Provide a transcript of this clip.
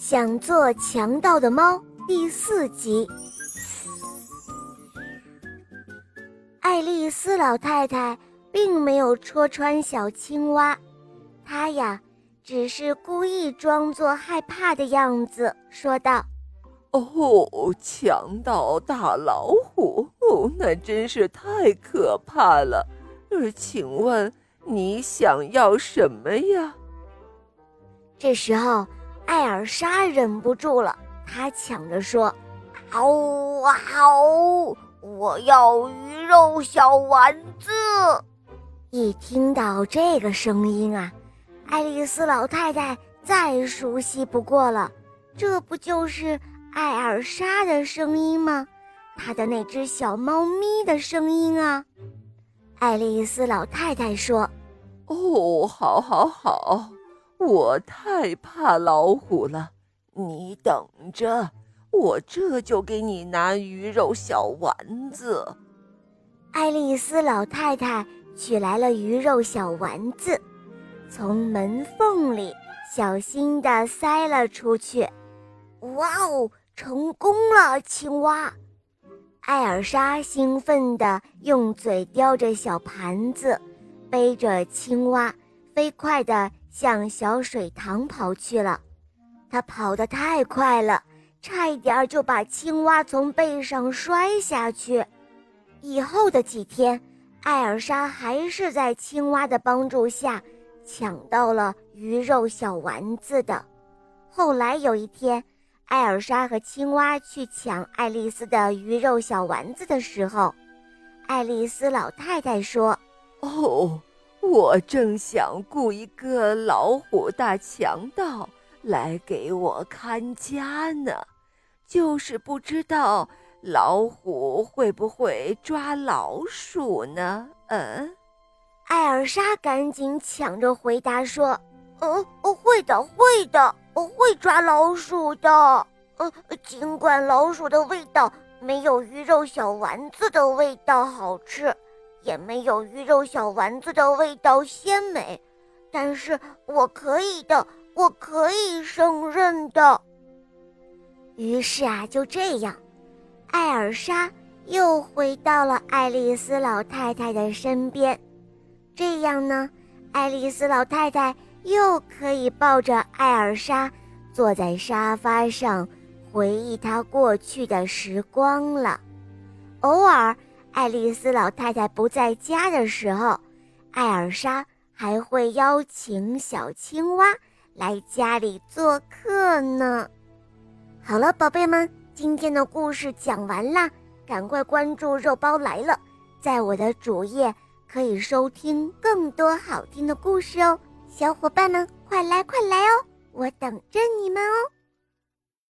想做强盗的猫第四集。爱丽丝老太太并没有戳穿小青蛙，她呀，只是故意装作害怕的样子，说道：“哦，强盗大老虎，哦，那真是太可怕了。呃，请问你想要什么呀？”这时候。艾尔莎忍不住了，她抢着说：“嗷啊嗷！我要鱼肉小丸子！”一听到这个声音啊，爱丽丝老太太再熟悉不过了，这不就是艾尔莎的声音吗？她的那只小猫咪的声音啊！爱丽丝老太太说：“哦，好，好，好。”我太怕老虎了，你等着，我这就给你拿鱼肉小丸子。爱丽丝老太太取来了鱼肉小丸子，从门缝里小心地塞了出去。哇哦，成功了，青蛙！艾尔莎兴奋地用嘴叼着小盘子，背着青蛙，飞快地。向小水塘跑去了，他跑得太快了，差一点就把青蛙从背上摔下去。以后的几天，艾尔莎还是在青蛙的帮助下抢到了鱼肉小丸子的。后来有一天，艾尔莎和青蛙去抢爱丽丝的鱼肉小丸子的时候，爱丽丝老太太说：“哦。”我正想雇一个老虎大强盗来给我看家呢，就是不知道老虎会不会抓老鼠呢？嗯，艾尔莎赶紧抢着回答说：“嗯，会的，会的，会抓老鼠的。呃，尽管老鼠的味道没有鱼肉小丸子的味道好吃。”也没有鱼肉小丸子的味道鲜美，但是我可以的，我可以胜任的。于是啊，就这样，艾尔莎又回到了爱丽丝老太太的身边。这样呢，爱丽丝老太太又可以抱着艾尔莎，坐在沙发上，回忆她过去的时光了。偶尔。爱丽丝老太太不在家的时候，艾尔莎还会邀请小青蛙来家里做客呢。好了，宝贝们，今天的故事讲完啦，赶快关注“肉包来了”，在我的主页可以收听更多好听的故事哦。小伙伴们，快来快来哦，我等着你们哦。